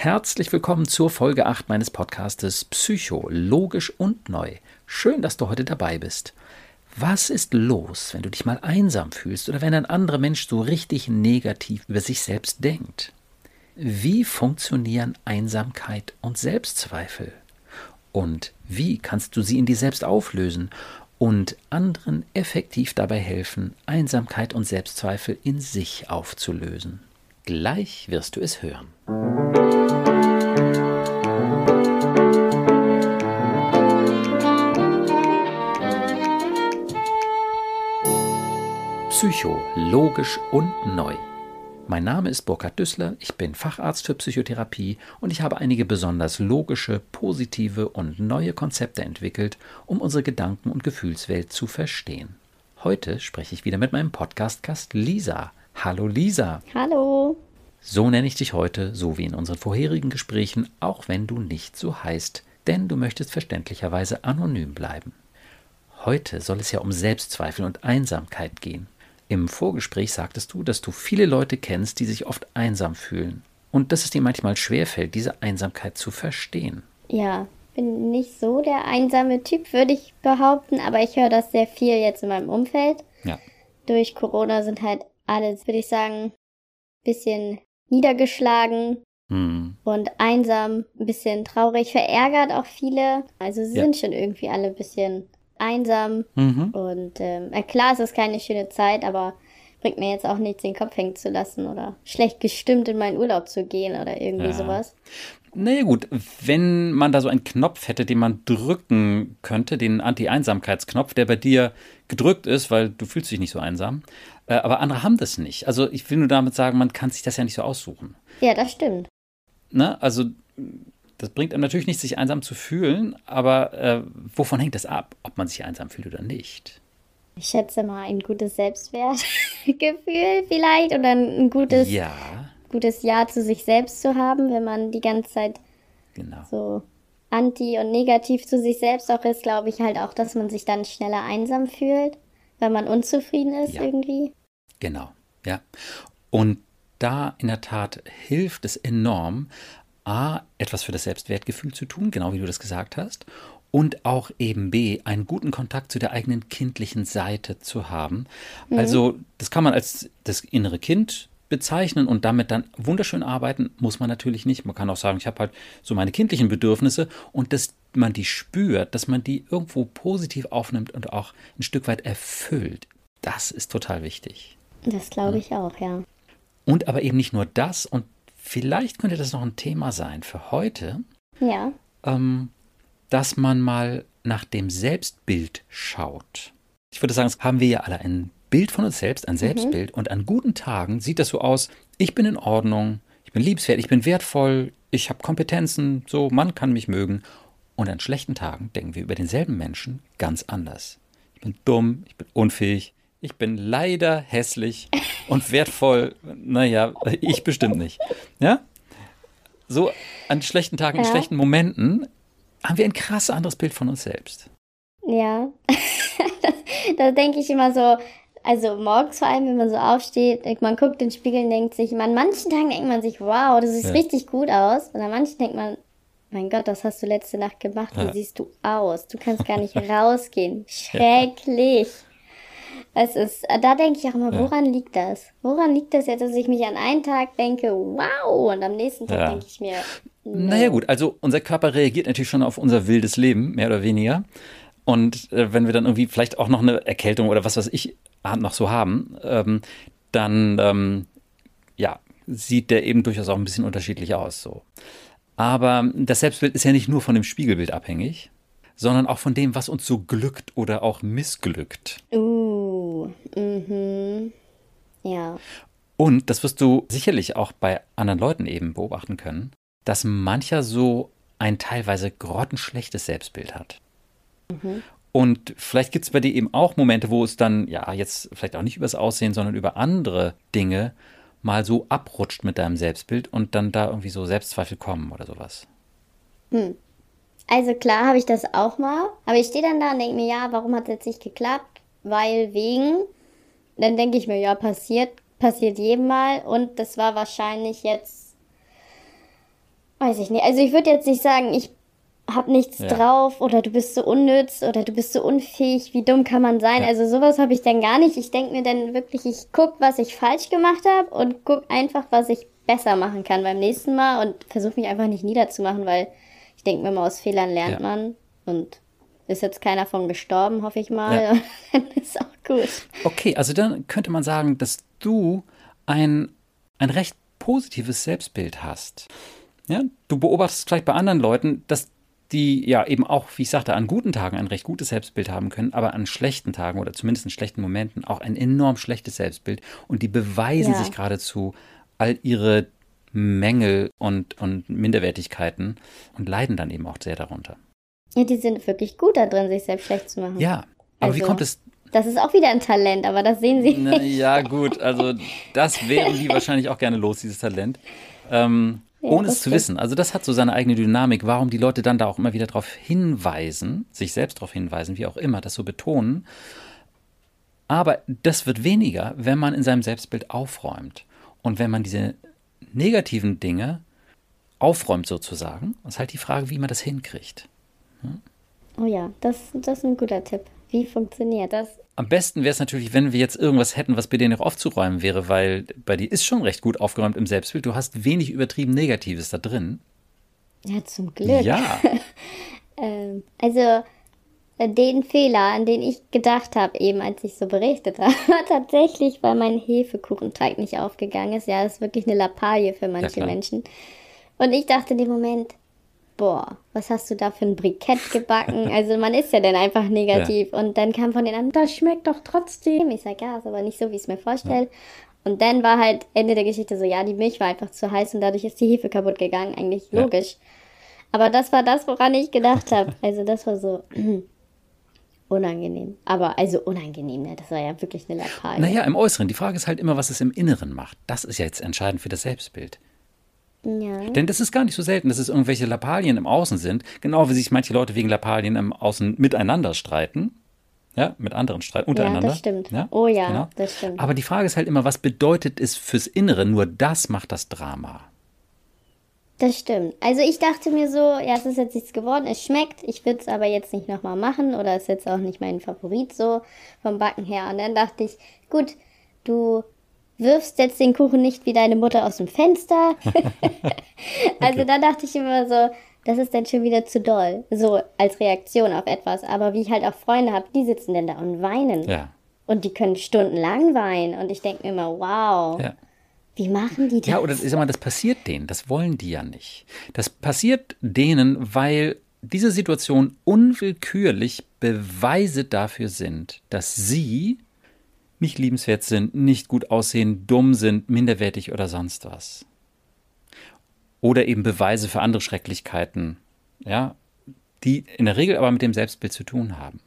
Herzlich willkommen zur Folge 8 meines Podcastes Psycho, logisch und neu. Schön, dass du heute dabei bist. Was ist los, wenn du dich mal einsam fühlst oder wenn ein anderer Mensch so richtig negativ über sich selbst denkt? Wie funktionieren Einsamkeit und Selbstzweifel? Und wie kannst du sie in dir selbst auflösen und anderen effektiv dabei helfen, Einsamkeit und Selbstzweifel in sich aufzulösen? Gleich wirst du es hören. Psycho, logisch und neu. Mein Name ist Burkhard Düssler, ich bin Facharzt für Psychotherapie und ich habe einige besonders logische, positive und neue Konzepte entwickelt, um unsere Gedanken- und Gefühlswelt zu verstehen. Heute spreche ich wieder mit meinem Podcast-Gast Lisa. Hallo Lisa. Hallo. So nenne ich dich heute, so wie in unseren vorherigen Gesprächen, auch wenn du nicht so heißt, denn du möchtest verständlicherweise anonym bleiben. Heute soll es ja um Selbstzweifel und Einsamkeit gehen. Im Vorgespräch sagtest du, dass du viele Leute kennst, die sich oft einsam fühlen und dass es dir manchmal schwerfällt, diese Einsamkeit zu verstehen. Ja, bin nicht so der einsame Typ, würde ich behaupten, aber ich höre das sehr viel jetzt in meinem Umfeld. Ja. Durch Corona sind halt alle, würde ich sagen, ein bisschen niedergeschlagen hm. und einsam, ein bisschen traurig, verärgert auch viele. Also sie ja. sind schon irgendwie alle ein bisschen einsam. Mhm. Und ähm, klar, es ist keine schöne Zeit, aber bringt mir jetzt auch nichts, den Kopf hängen zu lassen oder schlecht gestimmt in meinen Urlaub zu gehen oder irgendwie ja. sowas. Naja gut, wenn man da so einen Knopf hätte, den man drücken könnte, den Anti-Einsamkeitsknopf, der bei dir gedrückt ist, weil du fühlst dich nicht so einsam, äh, aber andere haben das nicht. Also ich will nur damit sagen, man kann sich das ja nicht so aussuchen. Ja, das stimmt. Ne? Also das bringt einem natürlich nicht, sich einsam zu fühlen, aber äh, wovon hängt das ab, ob man sich einsam fühlt oder nicht? Ich schätze mal ein gutes Selbstwertgefühl vielleicht oder ein gutes, ja. gutes Ja zu sich selbst zu haben, wenn man die ganze Zeit genau. so anti und negativ zu sich selbst auch ist, glaube ich halt auch, dass man sich dann schneller einsam fühlt, weil man unzufrieden ist ja. irgendwie. Genau, ja. Und da in der Tat hilft es enorm, A, etwas für das Selbstwertgefühl zu tun, genau wie du das gesagt hast, und auch eben B, einen guten Kontakt zu der eigenen kindlichen Seite zu haben. Mhm. Also, das kann man als das innere Kind bezeichnen und damit dann wunderschön arbeiten, muss man natürlich nicht. Man kann auch sagen, ich habe halt so meine kindlichen Bedürfnisse und dass man die spürt, dass man die irgendwo positiv aufnimmt und auch ein Stück weit erfüllt. Das ist total wichtig. Das glaube ich auch, ja. Und aber eben nicht nur das und vielleicht könnte das noch ein Thema sein für heute. Ja. Ähm, dass man mal nach dem Selbstbild schaut. Ich würde sagen, haben wir ja alle ein Bild von uns selbst, ein mhm. Selbstbild. Mhm. Und an guten Tagen sieht das so aus, ich bin in Ordnung, ich bin liebenswert, ich bin wertvoll, ich habe Kompetenzen, so, man kann mich mögen. Und an schlechten Tagen denken wir über denselben Menschen ganz anders. Ich bin dumm, ich bin unfähig, ich bin leider hässlich und wertvoll. Naja, ich bestimmt nicht. Ja? So an schlechten Tagen, ja. in schlechten Momenten haben wir ein krass anderes Bild von uns selbst. Ja, da denke ich immer so, also morgens vor allem, wenn man so aufsteht, man guckt in den Spiegel und denkt sich, an manchen Tagen denkt man sich, wow, das sieht ja. richtig gut aus. Und an manchen denkt man, mein Gott, das hast du letzte Nacht gemacht, wie ja. siehst du aus? Du kannst gar nicht rausgehen. Schrecklich. Es ist, da denke ich auch immer, woran ja. liegt das? Woran liegt das jetzt, dass ich mich an einen Tag denke, wow, und am nächsten Tag ja. denke ich mir, no. Naja gut, also unser Körper reagiert natürlich schon auf unser wildes Leben, mehr oder weniger. Und äh, wenn wir dann irgendwie vielleicht auch noch eine Erkältung oder was weiß ich noch so haben, ähm, dann ähm, ja, sieht der eben durchaus auch ein bisschen unterschiedlich aus. So. Aber das Selbstbild ist ja nicht nur von dem Spiegelbild abhängig, sondern auch von dem, was uns so glückt oder auch missglückt. Uh, mhm. Ja. Und das wirst du sicherlich auch bei anderen Leuten eben beobachten können, dass mancher so ein teilweise grottenschlechtes Selbstbild hat. Mhm. Und vielleicht gibt es bei dir eben auch Momente, wo es dann, ja, jetzt vielleicht auch nicht übers Aussehen, sondern über andere Dinge mal so abrutscht mit deinem Selbstbild und dann da irgendwie so Selbstzweifel kommen oder sowas. Hm. Also klar habe ich das auch mal, aber ich stehe dann da und denke mir, ja, warum hat es jetzt nicht geklappt? Weil wegen. Dann denke ich mir, ja, passiert, passiert jedem Mal und das war wahrscheinlich jetzt, weiß ich nicht. Also ich würde jetzt nicht sagen, ich habe nichts Ja. drauf oder du bist so unnütz oder du bist so unfähig. Wie dumm kann man sein? Ja. Also sowas habe ich dann gar nicht. Ich denke mir dann wirklich, ich guck, was ich falsch gemacht habe und guck einfach, was ich besser machen kann beim nächsten Mal und versuche mich einfach nicht niederzumachen, weil ich denke mir mal, aus Fehlern lernt Ja. man und ist jetzt keiner von gestorben, hoffe ich mal. Ja. Dann ist auch gut. Okay, also dann könnte man sagen, dass du ein, ein recht positives Selbstbild hast. Ja, du beobachtest vielleicht bei anderen Leuten, dass die ja eben auch, wie ich sagte, an guten Tagen ein recht gutes Selbstbild haben können, aber an schlechten Tagen oder zumindest in schlechten Momenten auch ein enorm schlechtes Selbstbild. Und die beweisen Ja. sich geradezu all ihre Mängel und, und Minderwertigkeiten und leiden dann eben auch sehr darunter. Ja, die sind wirklich gut da drin, sich selbst schlecht zu machen. Ja, aber wie Also- kommt es Das ist auch wieder ein Talent, aber das sehen sie Na, ja, gut, also das wären die wahrscheinlich auch gerne los, dieses Talent. Ähm, Ja, ohne das es zu wissen. Also das hat so seine eigene Dynamik, warum die Leute dann da auch immer wieder darauf hinweisen, sich selbst darauf hinweisen, wie auch immer, das so betonen. Aber das wird weniger, wenn man in seinem Selbstbild aufräumt. Und wenn man diese negativen Dinge aufräumt sozusagen, ist halt die Frage, wie man das hinkriegt. Oh ja, das, das ist ein guter Tipp. Wie funktioniert das? Am besten wäre es natürlich, wenn wir jetzt irgendwas hätten, was bei dir noch aufzuräumen wäre, weil bei dir ist schon recht gut aufgeräumt im Selbstbild. Du hast wenig übertrieben Negatives da drin. Ja, zum Glück. Ja, Ähm, also äh, den Fehler, an den ich gedacht habe, eben als ich so berichtet habe, war tatsächlich, weil mein Hefekuchenteig nicht aufgegangen ist. Ja, das ist wirklich eine Lappalie für manche klar. Menschen. Und ich dachte in dem Moment, boah, was hast du da für ein Brikett gebacken? Also man ist ja dann einfach negativ. Und dann kam von den anderen, das schmeckt doch trotzdem. Ich sag, ja, ist aber nicht so, wie ich es mir vorstelle. Und dann war halt Ende der Geschichte so, ja, die Milch war einfach zu heiß und dadurch ist die Hefe kaputt gegangen. Eigentlich Ja. logisch. Aber das war das, woran ich gedacht habe. Also das war so unangenehm. Aber also unangenehm, ne? Das war ja wirklich eine Lappalie. naja, im Äußeren. Die Frage ist halt immer, was es im Inneren macht. Das ist ja jetzt entscheidend für das Selbstbild. Ja. Denn das ist gar nicht so selten, dass es irgendwelche Lappalien im Außen sind. Genau wie sich manche Leute wegen Lappalien im Außen miteinander streiten. Ja, mit anderen streiten, untereinander. das stimmt. Oh ja, das stimmt. Aber die Frage ist halt immer, was bedeutet es fürs Innere? Nur das macht das Drama. Das stimmt. Also ich dachte mir so, ja, es ist jetzt nichts geworden, es schmeckt, ich würde es aber jetzt nicht nochmal machen oder ist jetzt auch nicht mein Favorit so vom Backen her. Und dann dachte ich, gut, du wirfst jetzt den Kuchen nicht wie deine Mutter aus dem Fenster. also da dachte ich immer so, das ist dann schon wieder zu doll, so als Reaktion auf etwas. Aber wie ich halt auch Freunde habe, die sitzen denn da und weinen. Ja. Und die können stundenlang weinen. Und ich denke mir immer, wow, Ja. wie machen die das? Ja, oder ich sag mal, das passiert denen, das wollen die ja nicht. Das passiert denen, weil diese Situation unwillkürlich Beweise dafür sind, dass sie nicht liebenswert sind, nicht gut aussehen, dumm sind, minderwertig oder sonst was. Oder eben Beweise für andere Schrecklichkeiten, ja, die in der Regel aber mit dem Selbstbild zu tun haben.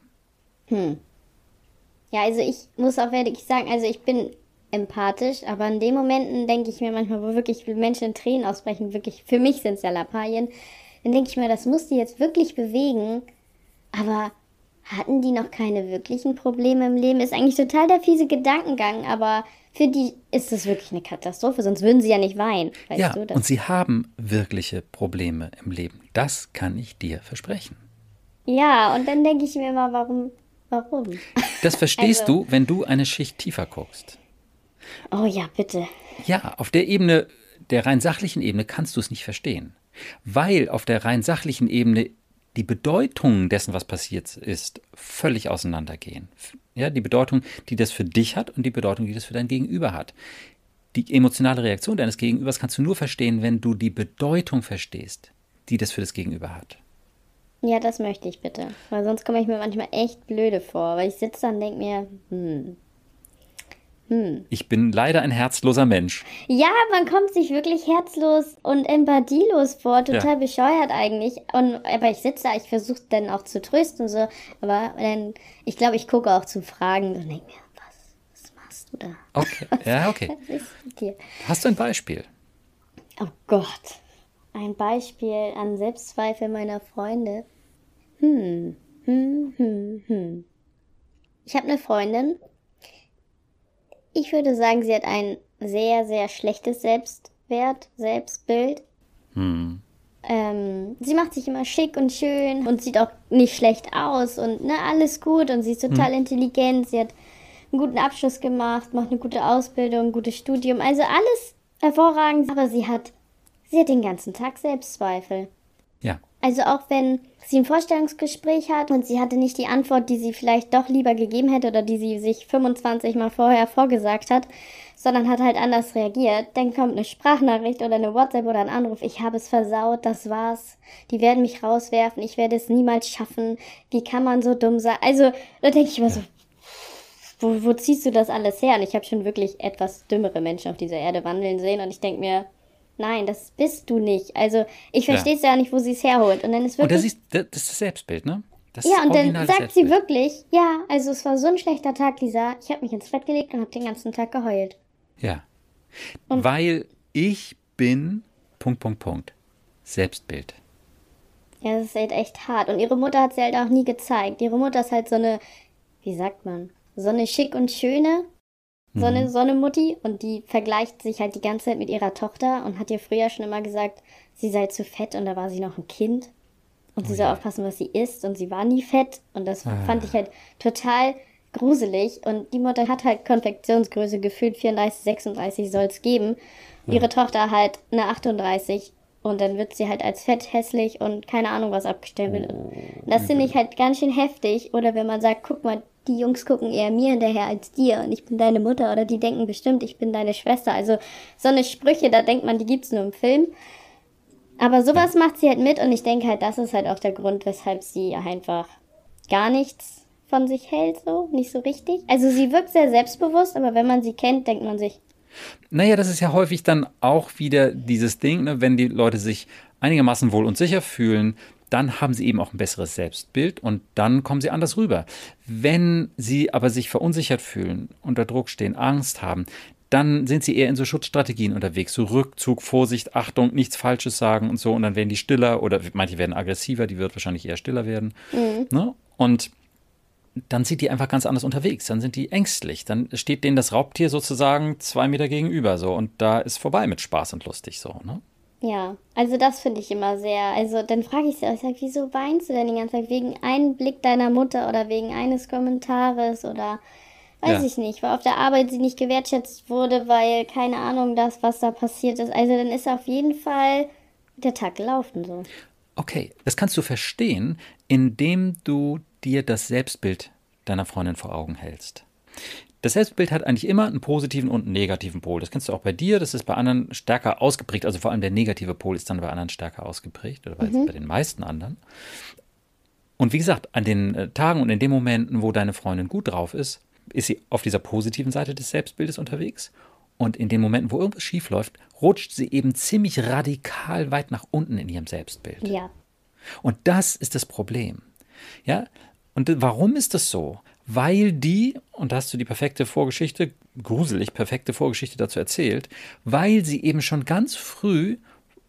Ja, also ich muss auch wirklich sagen, also ich bin empathisch, aber in den Momenten denke ich mir manchmal, wo wirklich Menschen in Tränen ausbrechen, wirklich, für mich sind es ja Lappalien, dann denke ich mir, das muss die jetzt wirklich bewegen, aber hatten die noch keine wirklichen Probleme im Leben? Ist eigentlich total der fiese Gedankengang, aber für die ist das wirklich eine Katastrophe, sonst würden sie ja nicht weinen, weißt ja, und sie haben wirkliche Probleme im Leben. Das kann ich dir versprechen. ja, und dann denke ich mir immer, warum, warum? Das verstehst Also- du, wenn du eine Schicht tiefer guckst. Oh ja, bitte. Ja, auf der Ebene, der rein sachlichen Ebene kannst du es nicht verstehen. Weil auf der rein sachlichen Ebene die Bedeutung dessen, was passiert ist, völlig auseinandergehen. Ja, die Bedeutung, die das für dich hat und die Bedeutung, die das für dein Gegenüber hat. Die emotionale Reaktion deines Gegenübers kannst du nur verstehen, wenn du die Bedeutung verstehst, die das für das Gegenüber hat. Ja, das möchte ich bitte. Weil sonst komme ich mir manchmal echt blöde vor. Weil ich sitze da und denke mir, hm. Ich bin leider ein herzloser Mensch. Ja, man kommt sich wirklich herzlos und empathielos vor. Total Ja. bescheuert eigentlich. Und, aber ich sitze da, ich versuche dann auch zu trösten und so. Aber dann, ich glaube, ich gucke auch zu Fragen und denke mir, was, was machst du da? Okay, ja, okay. Hast du ein Beispiel? Oh Gott. Ein Beispiel an Selbstzweifel meiner Freunde. Hm, hm, hm, hm. Ich habe eine Freundin. Ich würde sagen, sie hat ein sehr, sehr schlechtes Selbstwert, Selbstbild. Hm. ähm, sie macht sich immer schick und schön und sieht auch nicht schlecht aus und ne, alles gut und sie ist total hm. intelligent. Sie hat einen guten Abschluss gemacht, macht eine gute Ausbildung, ein gutes Studium, also alles hervorragend, aber sie hat, sie hat den ganzen Tag Selbstzweifel. Ja. Also auch wenn sie ein Vorstellungsgespräch hat und sie hatte nicht die Antwort, die sie vielleicht doch lieber gegeben hätte oder die sie sich 25 Mal vorher vorgesagt hat, sondern hat halt anders reagiert, dann kommt eine Sprachnachricht oder eine WhatsApp oder ein Anruf, ich habe es versaut, das war's, die werden mich rauswerfen, ich werde es niemals schaffen, wie kann man so dumm sein? Also, da denke ich immer so, wo, wo ziehst du das alles her? Und ich habe schon wirklich etwas dümmere Menschen auf dieser Erde wandeln sehen und ich denke mir, nein, das bist du nicht. Also ich verstehe es ja. ja nicht, wo sie es herholt. Und dann ist wirklich. Und das ist, das ist das Selbstbild, ne? Das ja, und dann sagt sie wirklich, ja, also es war so ein schlechter Tag, Lisa. Ich habe mich ins Bett gelegt und habe den ganzen Tag geheult. Ja. Und Weil ich bin Punkt, Punkt, Punkt. Selbstbild. Ja, das ist halt echt hart. Und ihre Mutter hat sie halt auch nie gezeigt. Ihre Mutter ist halt so eine, wie sagt man, so eine schick und schöne, so eine, mhm. so eine Mutti und die vergleicht sich halt die ganze Zeit mit ihrer Tochter und hat ihr früher schon immer gesagt, sie sei zu fett und da war sie noch ein Kind und sie oh, soll ja. aufpassen, was sie isst und sie war nie fett und das ah. fand ich halt total gruselig und die Mutter hat halt Konfektionsgröße gefühlt 34, 36 soll es geben. Ja. Ihre Tochter halt eine 38 und dann wird sie halt als fett, hässlich und keine Ahnung was abgestempelt. Oh, das finde ich halt ganz schön heftig. Oder wenn man sagt, guck mal, die Jungs gucken eher mir hinterher als dir und ich bin deine Mutter oder die denken bestimmt, ich bin deine Schwester. Also so eine Sprüche, da denkt man, die gibt's nur im Film. Aber sowas macht sie halt mit und ich denke halt, das ist halt auch der Grund, weshalb sie einfach gar nichts von sich hält, so, nicht so richtig. Also sie wirkt sehr selbstbewusst, aber wenn man sie kennt, denkt man sich. Naja, das ist ja häufig dann auch wieder dieses Ding, ne, wenn die Leute sich einigermaßen wohl und sicher fühlen, dann haben sie eben auch ein besseres Selbstbild und dann kommen sie anders rüber. Wenn sie aber sich verunsichert fühlen, unter Druck stehen, Angst haben, dann sind sie eher in so Schutzstrategien unterwegs, so Rückzug, Vorsicht, Achtung, nichts Falsches sagen und so und dann werden die stiller oder manche werden aggressiver, die wird wahrscheinlich eher stiller werden. Mhm. Ne? Und dann sind die einfach ganz anders unterwegs, dann sind die ängstlich, dann steht denen das Raubtier sozusagen zwei Meter gegenüber so und da ist vorbei mit Spaß und lustig so. Ne? Ja, also das finde ich immer sehr. Also dann frage ich sie auch, ich sag, wieso weinst du denn die ganze Zeit? Wegen einem Blick deiner Mutter oder wegen eines Kommentares oder weiß ja. ich nicht, weil auf der Arbeit sie nicht gewertschätzt wurde, weil keine Ahnung das, was da passiert ist. Also dann ist auf jeden Fall der Tag gelaufen so. Okay, das kannst du verstehen, indem du dir das Selbstbild deiner Freundin vor Augen hältst. Das Selbstbild hat eigentlich immer einen positiven und einen negativen Pol. Das kennst du auch bei dir, das ist bei anderen stärker ausgeprägt. Also vor allem der negative Pol ist dann bei anderen stärker ausgeprägt oder mhm. bei den meisten anderen. Und wie gesagt, an den äh, Tagen und in den Momenten, wo deine Freundin gut drauf ist, ist sie auf dieser positiven Seite des Selbstbildes unterwegs. Und in den Momenten, wo irgendwas schief läuft, rutscht sie eben ziemlich radikal weit nach unten in ihrem Selbstbild. Ja. Und das ist das Problem. Ja, und warum ist das so? weil die, und da hast du die perfekte Vorgeschichte, gruselig perfekte Vorgeschichte dazu erzählt, weil sie eben schon ganz früh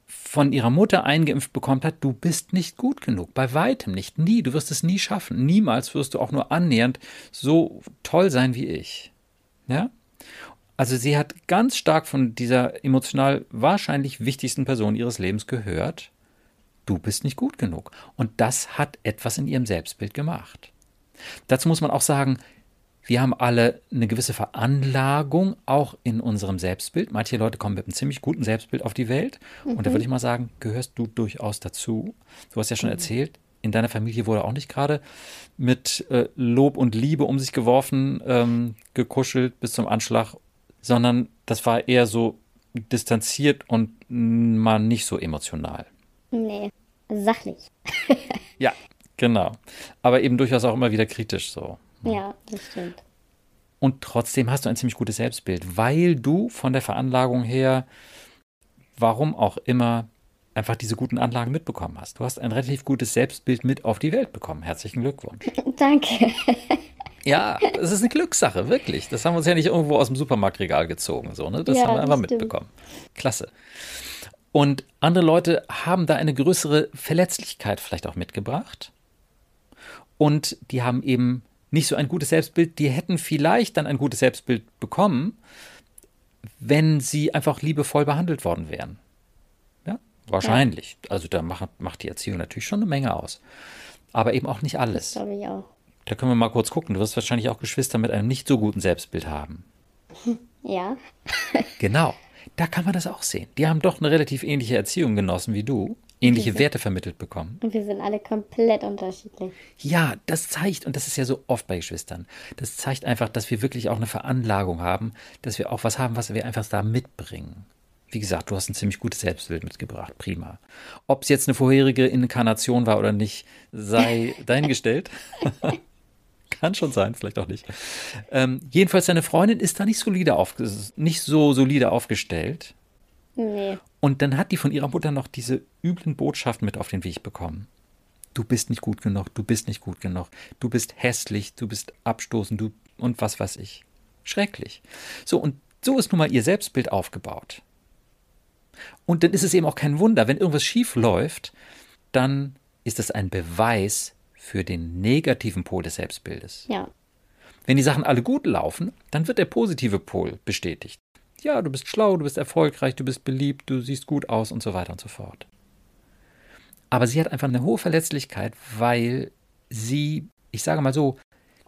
von ihrer Mutter eingeimpft bekommen hat, du bist nicht gut genug, bei weitem nicht, nie, du wirst es nie schaffen, niemals wirst du auch nur annähernd so toll sein wie ich. Ja? Also sie hat ganz stark von dieser emotional wahrscheinlich wichtigsten Person ihres Lebens gehört, du bist nicht gut genug. Und das hat etwas in ihrem Selbstbild gemacht. Dazu muss man auch sagen, wir haben alle eine gewisse Veranlagung auch in unserem Selbstbild. Manche Leute kommen mit einem ziemlich guten Selbstbild auf die Welt. Mhm. Und da würde ich mal sagen, gehörst du durchaus dazu. Du hast ja schon mhm. erzählt, in deiner Familie wurde auch nicht gerade mit äh, Lob und Liebe um sich geworfen, ähm, gekuschelt bis zum Anschlag, sondern das war eher so distanziert und mal nicht so emotional. Nee, sachlich. ja, Genau. Aber eben durchaus auch immer wieder kritisch so. Ja, das stimmt. Und trotzdem hast du ein ziemlich gutes Selbstbild, weil du von der Veranlagung her, warum auch immer, einfach diese guten Anlagen mitbekommen hast. Du hast ein relativ gutes Selbstbild mit auf die Welt bekommen. Herzlichen Glückwunsch. Danke. Ja, es ist eine Glückssache, wirklich. Das haben wir uns ja nicht irgendwo aus dem Supermarktregal gezogen. So, ne? Das ja, haben wir einfach mitbekommen. Klasse. Und andere Leute haben da eine größere Verletzlichkeit vielleicht auch mitgebracht und die haben eben nicht so ein gutes Selbstbild. Die hätten vielleicht dann ein gutes Selbstbild bekommen, wenn sie einfach liebevoll behandelt worden wären. Ja? Wahrscheinlich. Ja. Also da macht, macht die Erziehung natürlich schon eine Menge aus. Aber eben auch nicht alles. Das glaube ich auch. Da können wir mal kurz gucken. Du wirst wahrscheinlich auch Geschwister mit einem nicht so guten Selbstbild haben. Ja. genau. Da kann man das auch sehen. Die haben doch eine relativ ähnliche Erziehung genossen wie du, ähnliche Werte vermittelt bekommen. Und wir sind alle komplett unterschiedlich. Ja, das zeigt, und das ist ja so oft bei Geschwistern, das zeigt einfach, dass wir wirklich auch eine Veranlagung haben, dass wir auch was haben, was wir einfach da mitbringen. Wie gesagt, du hast ein ziemlich gutes Selbstbild mitgebracht. Prima. Ob es jetzt eine vorherige Inkarnation war oder nicht, sei dahingestellt. Kann schon sein, vielleicht auch nicht. Ähm, jedenfalls, seine Freundin ist da nicht, solide auf, nicht so solide aufgestellt. Nee. Und dann hat die von ihrer Mutter noch diese üblen Botschaften mit auf den Weg bekommen. Du bist nicht gut genug, du bist nicht gut genug, du bist hässlich, du bist abstoßend, du und was weiß ich. Schrecklich. So, und so ist nun mal ihr Selbstbild aufgebaut. Und dann ist es eben auch kein Wunder, wenn irgendwas schief läuft, dann ist es ein Beweis für den negativen Pol des Selbstbildes. Ja. Wenn die Sachen alle gut laufen, dann wird der positive Pol bestätigt. Ja, du bist schlau, du bist erfolgreich, du bist beliebt, du siehst gut aus und so weiter und so fort. Aber sie hat einfach eine hohe Verletzlichkeit, weil sie, ich sage mal so,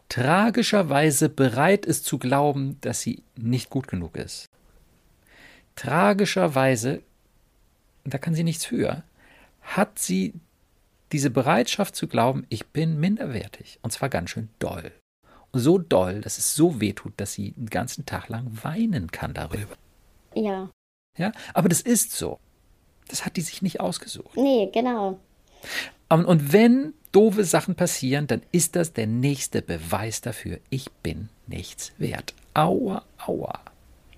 tragischerweise bereit ist zu glauben, dass sie nicht gut genug ist. Tragischerweise, da kann sie nichts für, hat sie diese Bereitschaft zu glauben, ich bin minderwertig. Und zwar ganz schön doll. So doll, dass es so weh tut, dass sie den ganzen Tag lang weinen kann darüber. Ja. Ja, aber das ist so. Das hat die sich nicht ausgesucht. Nee, genau. Und, und wenn doofe Sachen passieren, dann ist das der nächste Beweis dafür, ich bin nichts wert. Aua, aua.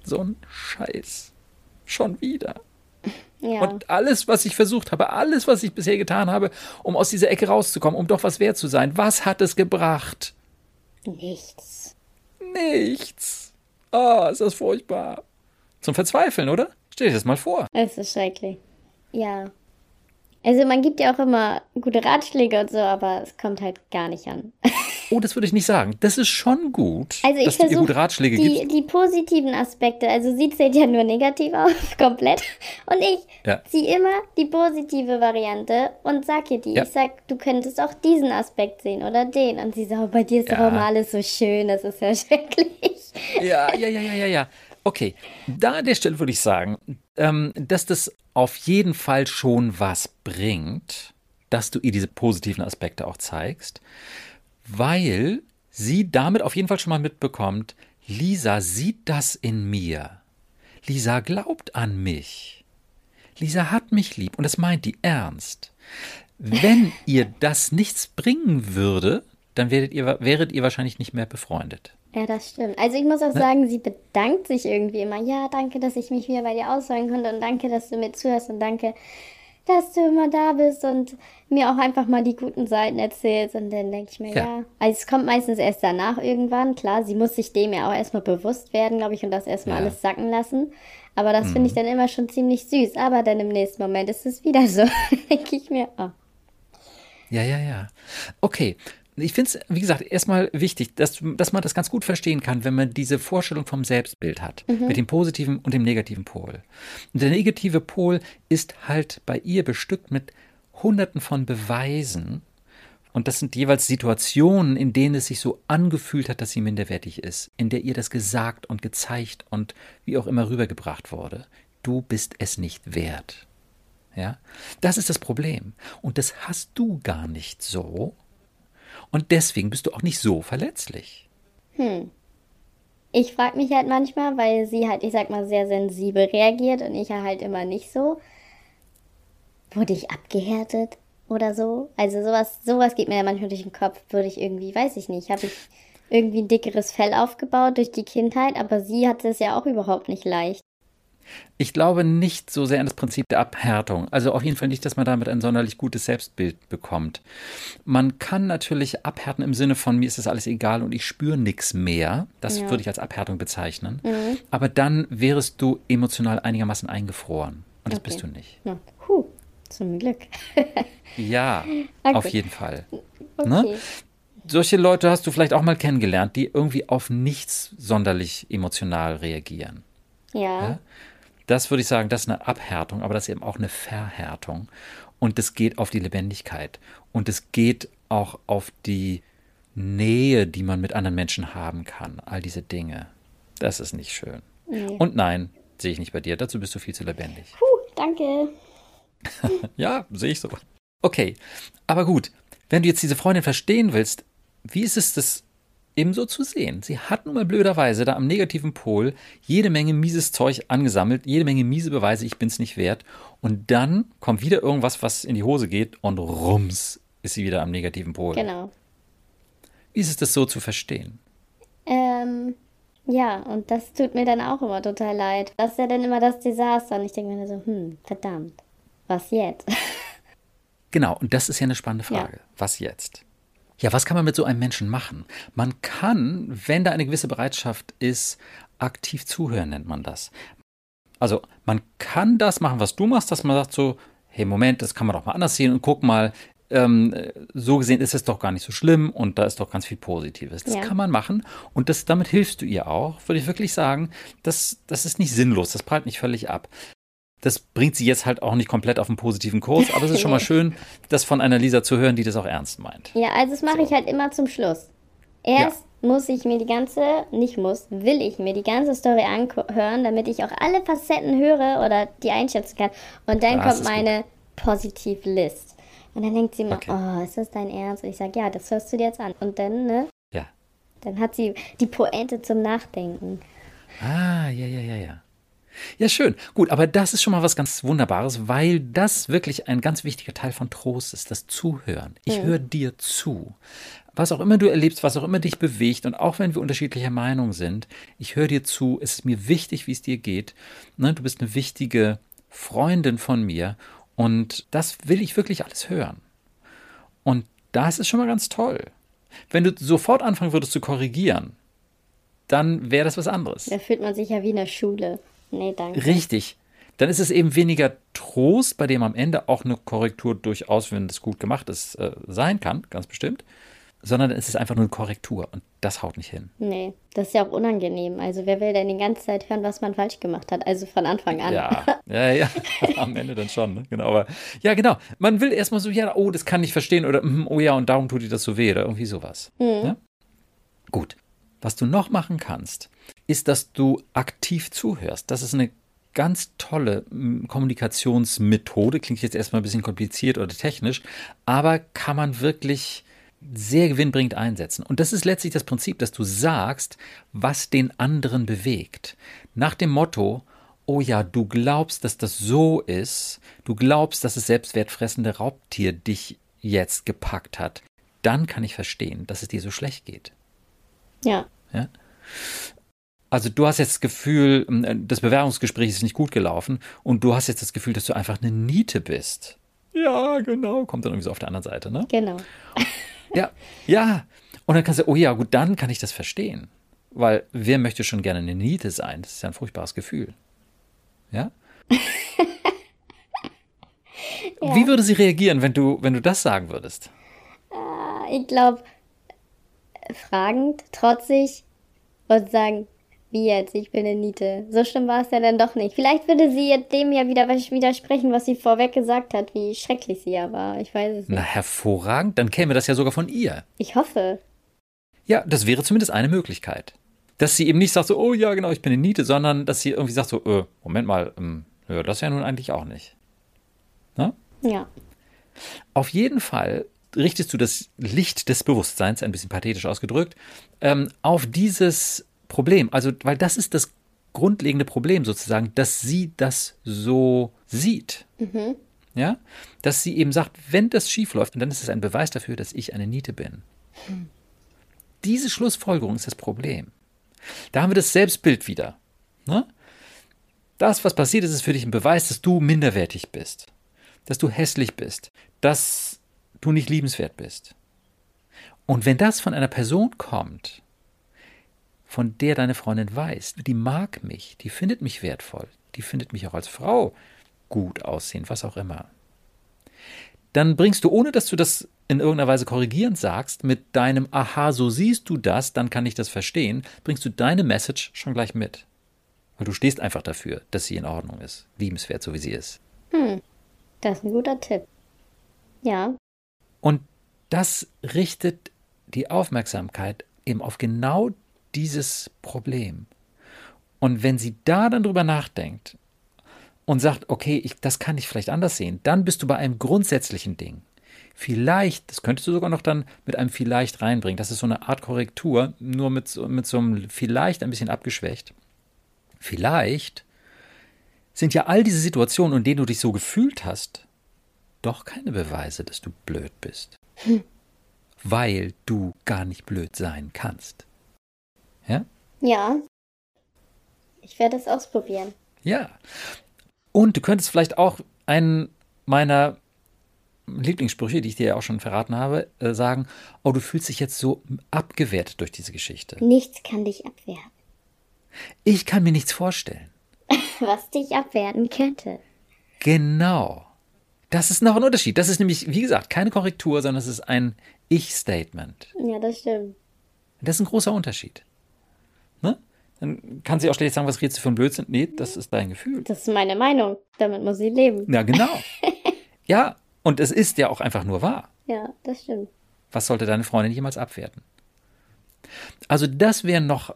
So ein Scheiß. Schon wieder. Ja. Und alles, was ich versucht habe, alles, was ich bisher getan habe, um aus dieser Ecke rauszukommen, um doch was wert zu sein, was hat es gebracht? Nichts. Nichts. Ah, oh, ist das furchtbar. Zum Verzweifeln, oder? Stell dir das mal vor. Es ist schrecklich. Ja. Also man gibt ja auch immer gute Ratschläge und so, aber es kommt halt gar nicht an. Oh, das würde ich nicht sagen. Das ist schon gut, also dass du ihr gute Ratschläge die, gibst. Die positiven Aspekte, also sie zählt ja nur negativ auf, komplett. Und ich Ja. ziehe immer die positive Variante und sag ihr die. Ja. Ich sag, du könntest auch diesen Aspekt sehen oder den. Und sie sagt, oh, bei dir ist doch Ja. immer alles so schön, das ist ja schrecklich. Ja, ja, ja, ja, ja, ja. Okay, da an der Stelle würde ich sagen, ähm, dass das auf jeden Fall schon was bringt, dass du ihr diese positiven Aspekte auch zeigst, weil sie damit auf jeden Fall schon mal mitbekommt, Lisa sieht das in mir. Lisa glaubt an mich. Lisa hat mich lieb und das meint die ernst. Wenn ihr das nichts bringen würde, dann werdet ihr, wäret ihr wahrscheinlich nicht mehr befreundet. Ja, das stimmt. Also ich muss auch sagen, sie bedankt sich irgendwie immer. Ja, danke, dass ich mich wieder bei dir aussagen konnte und danke, dass du mir zuhörst und danke, dass du immer da bist und mir auch einfach mal die guten Seiten erzählst. Und dann denke ich mir, Ja. ja. Also es kommt meistens erst danach irgendwann. Klar, sie muss sich dem ja auch erstmal bewusst werden, glaube ich, und das erstmal Ja. Mhm. alles sacken lassen. Aber das finde ich dann immer schon ziemlich süß. Aber dann im nächsten Moment ist es wieder so. denke ich mir, oh. Ja, ja, ja. Okay. Ich finde es, wie gesagt, erstmal wichtig, dass, dass man das ganz gut verstehen kann, wenn man diese Vorstellung vom Selbstbild hat, mit dem positiven und dem negativen Pol. Und der negative Pol ist halt bei ihr bestückt mit hunderten von Beweisen. Und das sind jeweils Situationen, in denen es sich so angefühlt hat, dass sie minderwertig ist, in der ihr das gesagt und gezeigt und wie auch immer rübergebracht wurde. Du bist es nicht wert. Ja, das ist das Problem. Und das hast du gar nicht so. Und deswegen bist du auch nicht so verletzlich. Ich frage mich halt manchmal, weil sie halt, ich sag mal, sehr sensibel reagiert und ich halt immer nicht so. Wurde ich abgehärtet oder so? Also sowas, sowas geht mir ja manchmal durch den Kopf. Würde ich irgendwie, weiß ich nicht, habe ich irgendwie ein dickeres Fell aufgebaut durch die Kindheit, aber sie hatte es ja auch überhaupt nicht leicht. Ich glaube nicht so sehr an das Prinzip der Abhärtung. Also auf jeden Fall nicht, dass man damit ein sonderlich gutes Selbstbild bekommt. Man kann natürlich abhärten im Sinne von, mir ist das alles egal und ich spüre nichts mehr. Das Ja. würde ich als Abhärtung bezeichnen. Aber dann wärest du emotional einigermaßen eingefroren. Und das Okay. bist du nicht. Ja, huh, zum Glück. Ja, Ah, auf gut. jeden Fall. Okay. Ne? Solche Leute hast du vielleicht auch mal kennengelernt, die irgendwie auf nichts sonderlich emotional reagieren. Ja. Ja? Das würde ich sagen, das ist eine Abhärtung, aber das ist eben auch eine Verhärtung. Und es geht auf die Lebendigkeit. Und es geht auch auf die Nähe, die man mit anderen Menschen haben kann. All diese Dinge. Das ist nicht schön. Nee. Und nein, sehe ich nicht bei dir. Dazu bist du viel zu lebendig. Puh, danke. ja, sehe ich so. Okay, aber gut. Wenn du jetzt diese Freundin verstehen willst, wie ist es das ebenso zu sehen? Sie hat nun mal blöderweise da am negativen Pol jede Menge mieses Zeug angesammelt, jede Menge miese Beweise, ich bin's nicht wert. Und dann kommt wieder irgendwas, was in die Hose geht und rums ist sie wieder am negativen Pol. Genau. Wie ist es das so zu verstehen? Ähm, ja, und das tut mir dann auch immer total leid. Das ist ja dann immer das Desaster. Und ich denke mir so, hm, verdammt, was jetzt? Genau, und das ist ja eine spannende Frage. Ja. Was jetzt? Ja, was kann man mit so einem Menschen machen? Man kann, wenn da eine gewisse Bereitschaft ist, aktiv zuhören, nennt man das. Also man kann das machen, was du machst, dass man sagt so, hey Moment, das kann man doch mal anders sehen und guck mal, ähm, so gesehen ist es doch gar nicht so schlimm und da ist doch ganz viel Positives. Das ja. kann man machen und das, damit hilfst du ihr auch, würde ich wirklich sagen. Das, das ist nicht sinnlos, das prallt nicht völlig ab. Das bringt sie jetzt halt auch nicht komplett auf einen positiven Kurs, aber es ist schon mal schön, das von einer Lisa zu hören, die das auch ernst meint. Ja, also das mache so. ich halt immer zum Schluss. Erst ja. muss ich mir die ganze, nicht muss, will ich mir die ganze Story anhören, damit ich auch alle Facetten höre oder die einschätzen kann. Und dann das kommt meine Positiv-List. Und dann denkt sie immer, okay. oh, ist das dein Ernst? Und ich sage, ja, das hörst du dir jetzt an. Und dann, ne? Ja. Dann hat sie die Pointe zum Nachdenken. Ah, ja, ja, ja, ja. Ja, schön. Gut, aber das ist schon mal was ganz Wunderbares, weil das wirklich ein ganz wichtiger Teil von Trost ist, das Zuhören. Ich mhm. höre dir zu. Was auch immer du erlebst, was auch immer dich bewegt und auch wenn wir unterschiedlicher Meinung sind, ich höre dir zu. Es ist mir wichtig, wie es dir geht. Ne, du bist eine wichtige Freundin von mir und das will ich wirklich alles hören. Und das ist schon mal ganz toll. Wenn du sofort anfangen würdest zu korrigieren, dann wäre das was anderes. Da fühlt man sich ja wie in der Schule. Nee, danke. Richtig. Dann ist es eben weniger Trost, bei dem am Ende auch eine Korrektur durchaus, wenn das gut gemacht ist, äh, sein kann, ganz bestimmt sondern es ist einfach nur eine Korrektur und das haut nicht hin. Nee, das ist ja auch unangenehm. Also wer will denn die ganze Zeit hören, was man falsch gemacht hat? Also von Anfang an. Ja, ja, ja. am Ende dann schon, ne? Genau, aber ja, genau. Man will erstmal so, ja, oh, das kann ich verstehen oder mm, oh ja, und darum tut dir das so weh oder irgendwie sowas. Mhm. Ja? Gut. Was du noch machen kannst, ist, dass du aktiv zuhörst. Das ist eine ganz tolle mm, Kommunikationsmethode. Klingt jetzt erstmal ein bisschen kompliziert oder technisch, aber kann man wirklich sehr gewinnbringend einsetzen. Und das ist letztlich das Prinzip, dass du sagst, was den anderen bewegt. Nach dem Motto, oh ja, du glaubst, dass das so ist, du glaubst, dass das selbstwertfressende Raubtier dich jetzt gepackt hat, dann kann ich verstehen, dass es dir so schlecht geht. Ja. ja? Also du hast jetzt das Gefühl, das Bewerbungsgespräch ist nicht gut gelaufen und du hast jetzt das Gefühl, dass du einfach eine Niete bist. Ja, genau, kommt dann irgendwie so auf der anderen Seite, ne? Genau. Ja, ja. Und dann kannst du, oh ja, gut, dann kann ich das verstehen. Weil wer möchte schon gerne eine Niete sein? Das ist ja ein furchtbares Gefühl. Ja? ja. Wie würde sie reagieren, wenn du, wenn du das sagen würdest? Äh, ich glaube, fragend, trotzig und sagen, wie jetzt? Ich bin eine Niete. So schlimm war es ja dann doch nicht. Vielleicht würde sie dem ja wieder widersprechen, was sie vorweg gesagt hat, wie schrecklich sie ja war. Ich weiß es nicht. Na, hervorragend. Dann käme das ja sogar von ihr. Ich hoffe. Ja, das wäre zumindest eine Möglichkeit. Dass sie eben nicht sagt so, oh ja, genau, ich bin eine Niete, sondern dass sie irgendwie sagt so, äh, Moment mal, ähm, ja, das ja nun eigentlich auch nicht. Na? Ja. Auf jeden Fall richtest du das Licht des Bewusstseins, ein bisschen pathetisch ausgedrückt, ähm, auf dieses Problem. Also, weil das ist das grundlegende Problem sozusagen, dass sie das so sieht. Mhm. Ja, dass sie eben sagt, wenn das schief läuft, dann ist es ein Beweis dafür, dass ich eine Niete bin. Mhm. Diese Schlussfolgerung ist das Problem. Da haben wir das Selbstbild wieder. Ne? Das, was passiert ist, ist für dich ein Beweis, dass du minderwertig bist, dass du hässlich bist, dass du nicht liebenswert bist. Und wenn das von einer Person kommt, von der deine Freundin weiß, die mag mich, die findet mich wertvoll, die findet mich auch als Frau gut aussehen, was auch immer. Dann bringst du, ohne dass du das in irgendeiner Weise korrigierend sagst, mit deinem Aha, so siehst du das, dann kann ich das verstehen, bringst du deine Message schon gleich mit. Weil du stehst einfach dafür, dass sie in Ordnung ist, liebenswert, so wie sie ist. Hm, das ist ein guter Tipp. Ja. Und das richtet die Aufmerksamkeit eben auf genau dieses Problem. Und wenn sie da dann drüber nachdenkt und sagt, okay, ich, das kann ich vielleicht anders sehen, dann bist du bei einem grundsätzlichen Ding. Vielleicht, das könntest du sogar noch dann mit einem vielleicht reinbringen. Das ist so eine Art Korrektur, nur mit, mit so einem vielleicht ein bisschen abgeschwächt. Vielleicht sind ja all diese Situationen, in denen du dich so gefühlt hast, doch keine Beweise, dass du blöd bist. Hm. Weil du gar nicht blöd sein kannst. Ja? Ja. Ich werde es ausprobieren. Ja. Und du könntest vielleicht auch einen meiner Lieblingssprüche, die ich dir ja auch schon verraten habe, äh, sagen, oh, du fühlst dich jetzt so abgewertet durch diese Geschichte. Nichts kann dich abwerten. Ich kann mir nichts vorstellen. Was dich abwerten könnte. Genau. Das ist noch ein Unterschied. Das ist nämlich, wie gesagt, keine Korrektur, sondern es ist ein Ich-Statement. Ja, das stimmt. Das ist ein großer Unterschied. Dann kann sie auch schlecht sagen, was redest du für ein Blödsinn? Nee, das ist dein Gefühl. Das ist meine Meinung. Damit muss sie leben. Ja, genau. ja, und es ist ja auch einfach nur wahr. Ja, das stimmt. Was sollte deine Freundin jemals abwerten? Also das wären noch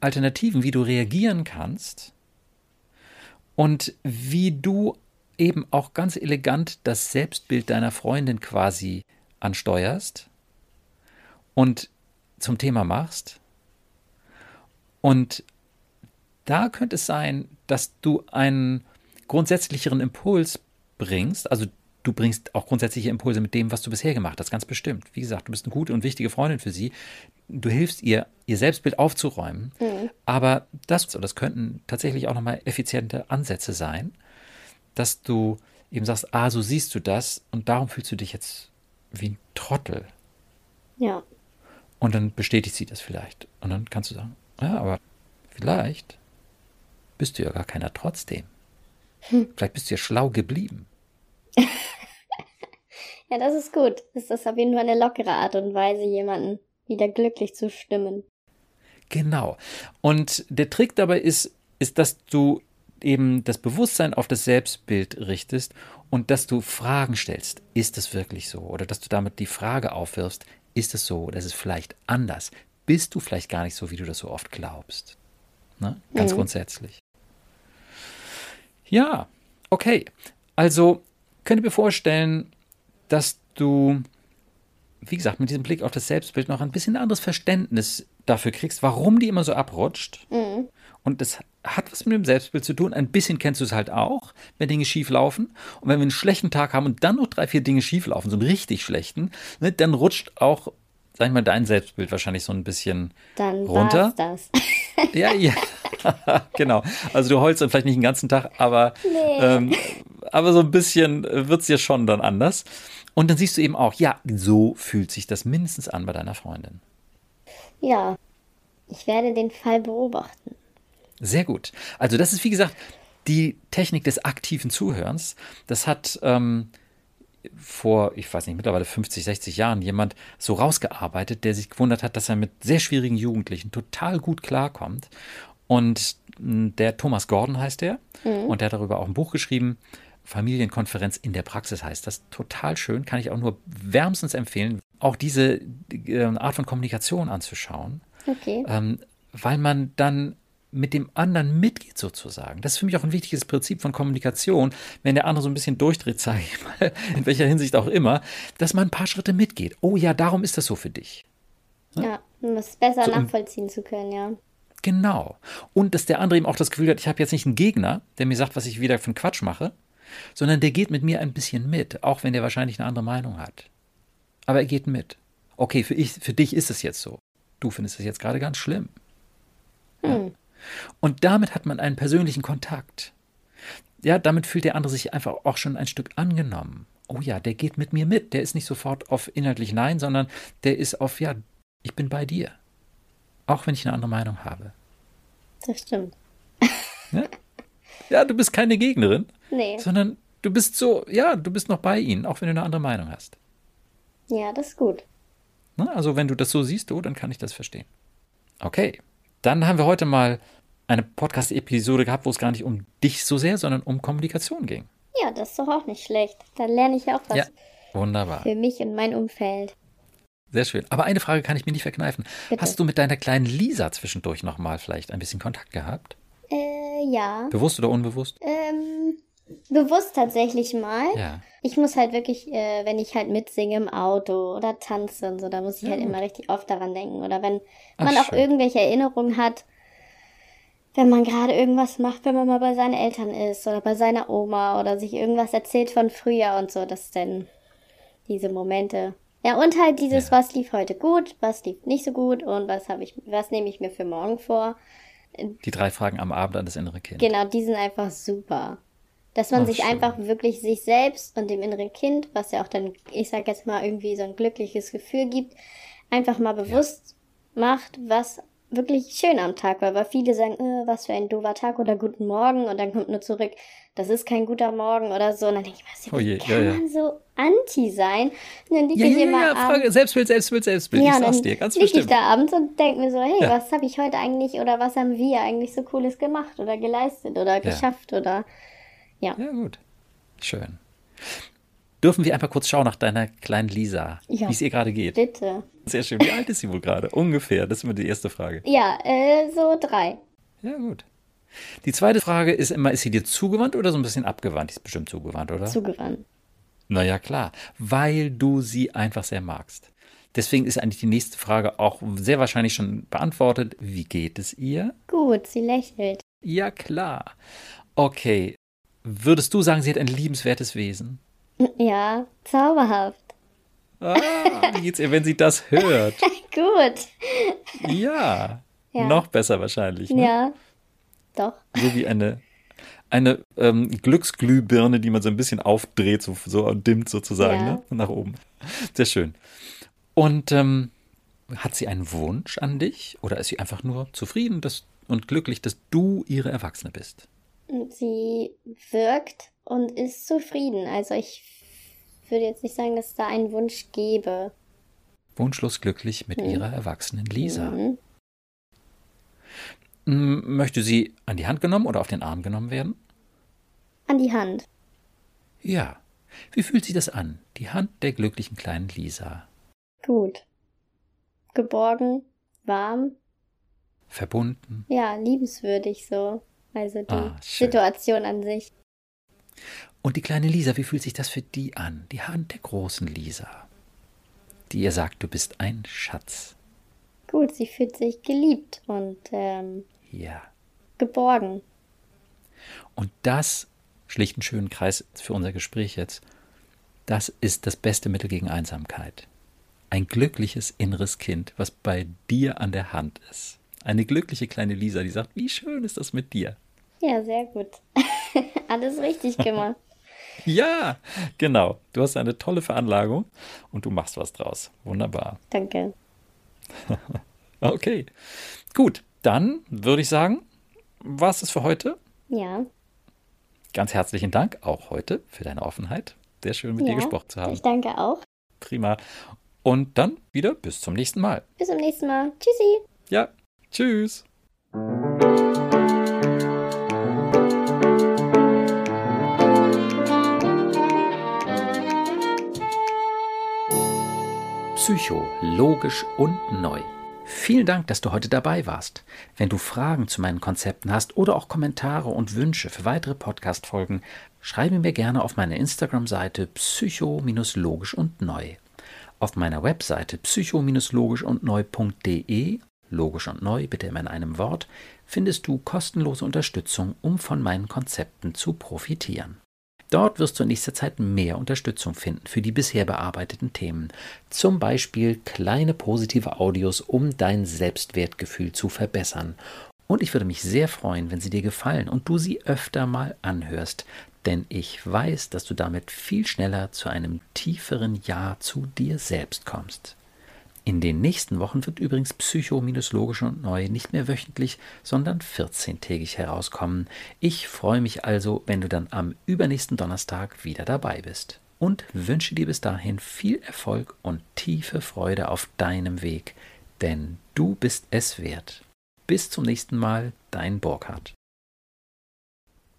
Alternativen, wie du reagieren kannst und wie du eben auch ganz elegant das Selbstbild deiner Freundin quasi ansteuerst und zum Thema machst. Und da könnte es sein, dass du einen grundsätzlicheren Impuls bringst, also du bringst auch grundsätzliche Impulse mit dem, was du bisher gemacht hast, ganz bestimmt. Wie gesagt, du bist eine gute und wichtige Freundin für sie. Du hilfst ihr, ihr Selbstbild aufzuräumen. Mhm. Aber das, das könnten tatsächlich auch nochmal effiziente Ansätze sein, dass du eben sagst, ah, so siehst du das und darum fühlst du dich jetzt wie ein Trottel. Ja. Und dann bestätigt sie das vielleicht. Und dann kannst du sagen, ja, aber vielleicht bist du ja gar keiner trotzdem. Hm. Vielleicht bist du ja schlau geblieben. ja, das ist gut. Das ist auf jeden Fall eine lockere Art und Weise, jemanden wieder glücklich zu stimmen. Genau. Und der Trick dabei ist, ist, dass du eben das Bewusstsein auf das Selbstbild richtest und dass du Fragen stellst. Ist es wirklich so? Oder dass du damit die Frage aufwirfst, ist es so oder ist es vielleicht anders? Bist du vielleicht gar nicht so, wie du das so oft glaubst? Ne? Ganz mhm. grundsätzlich. Ja, okay. Also könnte mir vorstellen, dass du, wie gesagt, mit diesem Blick auf das Selbstbild noch ein bisschen anderes Verständnis dafür kriegst, warum die immer so abrutscht. Mhm. Und das hat was mit dem Selbstbild zu tun. Ein bisschen kennst du es halt auch, wenn Dinge schief laufen. Und wenn wir einen schlechten Tag haben und dann noch drei, vier Dinge schief laufen, so einen richtig schlechten, ne, dann rutscht auch, sag ich mal, dein Selbstbild wahrscheinlich so ein bisschen dann runter. Dann das. Ja, ja. genau. Also du heulst dann vielleicht nicht den ganzen Tag, aber, nee. ähm, aber so ein bisschen wird es dir schon dann anders. Und dann siehst du eben auch, ja, so fühlt sich das mindestens an bei deiner Freundin. Ja, ich werde den Fall beobachten. Sehr gut. Also das ist, wie gesagt, die Technik des aktiven Zuhörens. Das hat ähm, vor, ich weiß nicht, mittlerweile 50, 60 Jahren jemand so rausgearbeitet, der sich gewundert hat, dass er mit sehr schwierigen Jugendlichen total gut klarkommt. Und hm, der Thomas Gordon heißt der. Mhm. Und der hat darüber auch ein Buch geschrieben. Familienkonferenz in der Praxis heißt das. Total schön, kann ich auch nur wärmstens empfehlen, auch diese äh, Art von Kommunikation anzuschauen. Okay. Ähm, weil man dann mit dem anderen mitgeht sozusagen. Das ist für mich auch ein wichtiges Prinzip von Kommunikation, wenn der andere so ein bisschen durchdreht, sage ich mal, in welcher Hinsicht auch immer, dass man ein paar Schritte mitgeht. Oh ja, darum ist das so für dich. Ja, um es besser so, nachvollziehen zu können, ja. Genau. Und dass der andere eben auch das Gefühl hat, ich habe jetzt nicht einen Gegner, der mir sagt, was ich wieder für einen Quatsch mache, sondern der geht mit mir ein bisschen mit, auch wenn der wahrscheinlich eine andere Meinung hat. Aber er geht mit. Okay, für, ich, für dich ist es jetzt so. Du findest es jetzt gerade ganz schlimm. Hm. Und damit hat man einen persönlichen Kontakt. Ja, damit fühlt der andere sich einfach auch schon ein Stück angenommen. Oh ja, der geht mit mir mit. Der ist nicht sofort auf inhaltlich Nein, sondern der ist auf, ja, ich bin bei dir. Auch wenn ich eine andere Meinung habe. Das stimmt. Ja, ja du bist keine Gegnerin. Nee. Sondern du bist so, ja, du bist noch bei ihnen, auch wenn du eine andere Meinung hast. Ja, das ist gut. Also wenn du das so siehst, oh, dann kann ich das verstehen. Okay, dann haben wir heute mal eine Podcast-Episode gehabt, wo es gar nicht um dich so sehr, sondern um Kommunikation ging. Ja, das ist doch auch nicht schlecht. Dann lerne ich ja auch was. Ja, wunderbar. Für mich und mein Umfeld. Sehr schön. Aber eine Frage kann ich mir nicht verkneifen. Bitte. Hast du mit deiner kleinen Lisa zwischendurch nochmal vielleicht ein bisschen Kontakt gehabt? Äh, ja. Bewusst oder unbewusst? Ähm, bewusst tatsächlich mal. Ja. Ich muss halt wirklich, äh, wenn ich halt mitsinge im Auto oder tanze und so, da muss ich Ja, halt immer richtig oft daran denken. Oder wenn Ach, man auch schön. irgendwelche Erinnerungen hat, wenn man gerade irgendwas macht, wenn man mal bei seinen Eltern ist oder bei seiner Oma oder sich irgendwas erzählt von früher und so, dass dann diese Momente. Ja, und halt dieses, Ja. was lief heute gut, was lief nicht so gut und was habe ich, was nehme ich mir für morgen vor. Die drei Fragen am Abend an das innere Kind. Genau, die sind einfach super. Dass man Ach, sich schön. einfach wirklich sich selbst und dem inneren Kind, was ja auch dann, ich sag jetzt mal, irgendwie so ein glückliches Gefühl gibt, einfach mal bewusst macht, was wirklich schön am Tag war. Weil viele sagen, äh, was für ein doofer Tag oder guten Morgen und dann kommt nur zurück, das ist kein guter Morgen oder so. Und dann denke ich mir, Oh je, wie ja, kann ja. man so anti sein? Und dann liege Ja, ich ja, immer ja. Frage, Selbstbild, Selbstbild, Selbstbild. Ja, ich sag's dir, ganz lieg ich bestimmt. da abends und denke mir so, hey, Ja. was habe ich heute eigentlich oder was haben wir eigentlich so Cooles gemacht oder geleistet oder geschafft oder Ja, gut. Schön. Dürfen wir einfach kurz schauen nach deiner kleinen Lisa, Ja. wie es ihr gerade geht? bitte. Sehr schön. Wie alt ist sie wohl gerade? Ungefähr. Das ist immer die erste Frage. Ja, äh, so drei. Ja, gut. Die zweite Frage ist immer, ist sie dir zugewandt oder so ein bisschen abgewandt? Die ist bestimmt zugewandt, oder? Zugewandt. Naja, klar. Weil du sie einfach sehr magst. Deswegen ist eigentlich die nächste Frage auch sehr wahrscheinlich schon beantwortet. Wie geht es ihr? Gut, sie lächelt. Ja, klar. Okay. Würdest du sagen, sie hat ein liebenswertes Wesen? Ja, zauberhaft. Ah, wie geht's ihr, wenn sie das hört? Gut. Ja. Ja. Noch besser wahrscheinlich. Ne? Ja, doch. So wie eine, eine ähm, Glücksglühbirne, die man so ein bisschen aufdreht, so, so dimmt sozusagen, Ja. ne? nach oben. Sehr schön. Und ähm, hat sie einen Wunsch an dich oder ist sie einfach nur zufrieden dass, und glücklich, dass du ihre Erwachsene bist? Sie wirkt und ist zufrieden. Also ich würde jetzt nicht sagen, dass es da einen Wunsch gäbe. Wunschlos glücklich mit ihrer erwachsenen Lisa. Mhm. M, Möchte sie an die Hand genommen oder auf den Arm genommen werden? An die Hand. Ja. Wie fühlt sich das an? Die Hand der glücklichen kleinen Lisa. Gut. Geborgen, warm, Verbunden. ja, liebenswürdig so. Also die Ah. Situation an sich. Und die kleine Lisa, wie fühlt sich das für die an? Die Hand der großen Lisa, die ihr sagt, du bist ein Schatz. Gut, sie fühlt sich geliebt und ähm, Ja. geborgen. Und das, schlicht einen schönen Kreis für unser Gespräch jetzt, das ist das beste Mittel gegen Einsamkeit. Ein glückliches inneres Kind, was bei dir an der Hand ist. Eine glückliche kleine Lisa, die sagt, wie schön ist das mit dir? Ja, sehr gut. Alles richtig gemacht. Ja, genau. Du hast eine tolle Veranlagung und du machst was draus. Wunderbar. Danke. Okay. Gut, dann würde ich sagen, war es für heute. Ja. Ganz herzlichen Dank auch heute für deine Offenheit. Sehr schön mit ja. dir gesprochen zu haben. Ich danke auch. Prima. Und dann wieder bis zum nächsten Mal. Bis zum nächsten Mal. Tschüssi. Ja, tschüss. Psycho, logisch und neu. Vielen Dank, dass du heute dabei warst. Wenn du Fragen zu meinen Konzepten hast oder auch Kommentare und Wünsche für weitere Podcast-Folgen, schreibe mir gerne auf meiner Instagram-Seite psycho-logisch und neu. Auf meiner Webseite psycho-logisch und neu.de, logisch und neu bitte immer in einem Wort, findest du kostenlose Unterstützung, um von meinen Konzepten zu profitieren. Dort wirst du in nächster Zeit mehr Unterstützung finden für die bisher bearbeiteten Themen. Zum Beispiel kleine positive Audios, um dein Selbstwertgefühl zu verbessern. Und ich würde mich sehr freuen, wenn sie dir gefallen und du sie öfter mal anhörst, denn ich weiß, dass du damit viel schneller zu einem tieferen Ja zu dir selbst kommst. In den nächsten Wochen wird übrigens Psycho-Logisch und Neu nicht mehr wöchentlich, sondern 14-tägig herauskommen. Ich freue mich also, wenn du dann am übernächsten Donnerstag wieder dabei bist. Und wünsche dir bis dahin viel Erfolg und tiefe Freude auf deinem Weg, denn du bist es wert. Bis zum nächsten Mal, dein Burkhard.